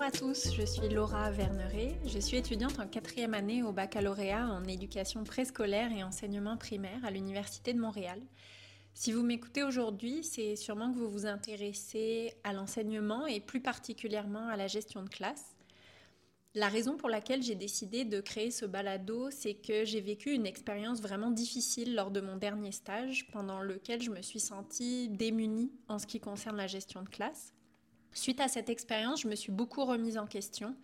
Bonjour à tous, je suis Laura Verneret, je suis étudiante en quatrième année au baccalauréat en éducation préscolaire et enseignement primaire à l'Université de Montréal. Si vous m'écoutez aujourd'hui, c'est sûrement que vous vous intéressez à l'enseignement et plus particulièrement à la gestion de classe. La raison pour laquelle j'ai décidé de créer ce balado, c'est que j'ai vécu une expérience vraiment difficile lors de mon dernier stage, pendant lequel je me suis sentie démunie en ce qui concerne la gestion de classe. Suite à cette expérience, je me suis beaucoup remise en question.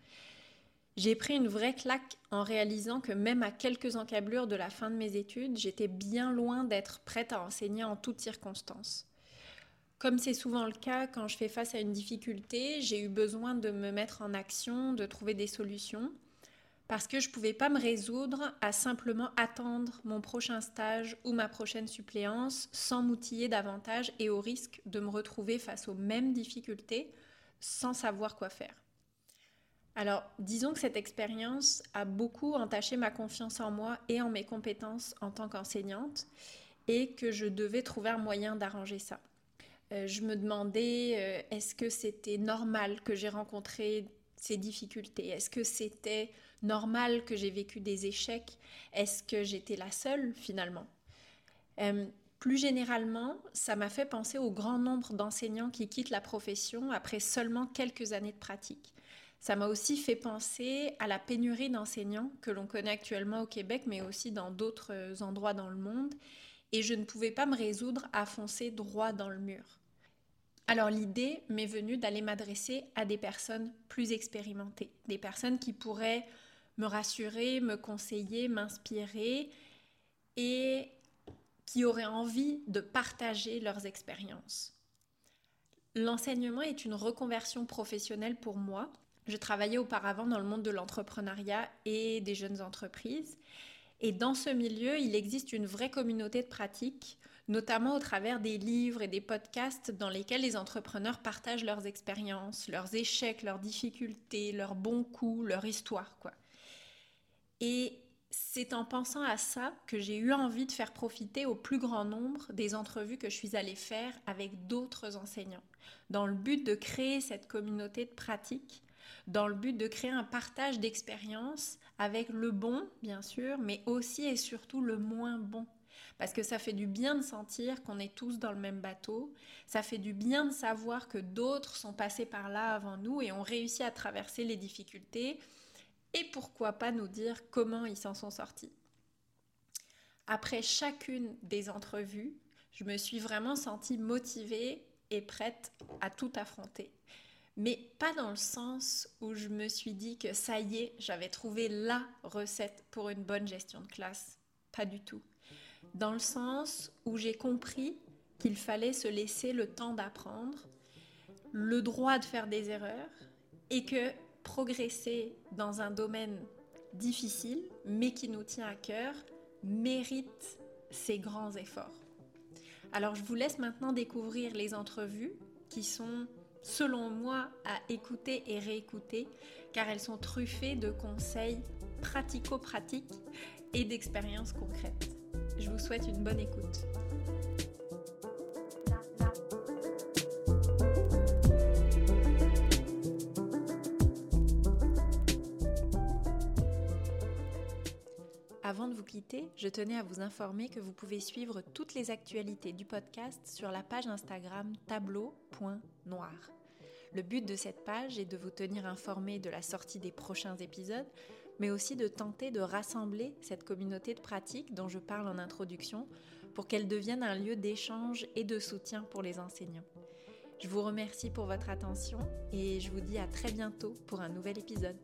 J'ai pris une vraie claque en réalisant que même à quelques encablures de la fin de mes études, j'étais bien loin d'être prête à enseigner en toutes circonstances. Comme c'est souvent le cas quand je fais face à une difficulté, j'ai eu besoin de me mettre en action, de trouver des solutions, parce que je ne pouvais pas me résoudre à simplement attendre mon prochain stage ou ma prochaine suppléance sans m'outiller davantage et au risque de me retrouver face aux mêmes difficultés sans savoir quoi faire. Alors, disons que cette expérience a beaucoup entaché ma confiance en moi et en mes compétences en tant qu'enseignante et que je devais trouver un moyen d'arranger ça. Euh, je me demandais euh, est-ce que c'était normal que j'ai rencontré ces difficultés? Est-ce que c'était normal que j'ai vécu des échecs Est-ce que j'étais la seule finalement? Euh, Plus généralement, ça m'a fait penser au grand nombre d'enseignants qui quittent la profession après seulement quelques années de pratique. Ça m'a aussi fait penser à la pénurie d'enseignants que l'on connaît actuellement au Québec, mais aussi dans d'autres endroits dans le monde, et je ne pouvais pas me résoudre à foncer droit dans le mur. Alors l'idée m'est venue d'aller m'adresser à des personnes plus expérimentées, des personnes qui pourraient me rassurer, me conseiller, m'inspirer et qui auraient envie de partager leurs expériences. L'enseignement est une reconversion professionnelle pour moi. Je travaillais auparavant dans le monde de l'entrepreneuriat et des jeunes entreprises et dans ce milieu, il existe une vraie communauté de pratiques, notamment au travers des livres et des podcasts dans lesquels les entrepreneurs partagent leurs expériences, leurs échecs, leurs difficultés, leurs bons coups, leur histoire, quoi. Et c'est en pensant à ça que j'ai eu envie de faire profiter au plus grand nombre des entrevues que je suis allée faire avec d'autres enseignants, dans le but de créer cette communauté de pratiques dans le but de créer un partage d'expériences avec le bon, bien sûr, mais aussi et surtout le moins bon. Parce que ça fait du bien de sentir qu'on est tous dans le même bateau, ça fait du bien de savoir que d'autres sont passés par là avant nous et ont réussi à traverser les difficultés, et pourquoi pas nous dire comment ils s'en sont sortis. Après chacune des entrevues, je me suis vraiment sentie motivée et prête à tout affronter mais pas dans le sens où je me suis dit que ça y est, j'avais trouvé la recette pour une bonne gestion de classe. Pas du tout. Dans le sens où j'ai compris qu'il fallait se laisser le temps d'apprendre, le droit de faire des erreurs et que progresser dans un domaine difficile, mais qui nous tient à cœur, mérite ces grands efforts. Alors je vous laisse maintenant découvrir les entrevues qui sont selon moi, à écouter et réécouter, car elles sont truffées de conseils pratico-pratiques et d'expériences concrètes. Je vous souhaite une bonne écoute. Avant de vous quitter, je tenais à vous informer que vous pouvez suivre toutes les actualités du podcast sur la page Instagram tableau.noir. Le but de cette page est de vous tenir informé de la sortie des prochains épisodes, mais aussi de tenter de rassembler cette communauté de pratiques dont je parle en introduction pour qu'elle devienne un lieu d'échange et de soutien pour les enseignants. Je vous remercie pour votre attention et je vous dis à très bientôt pour un nouvel épisode.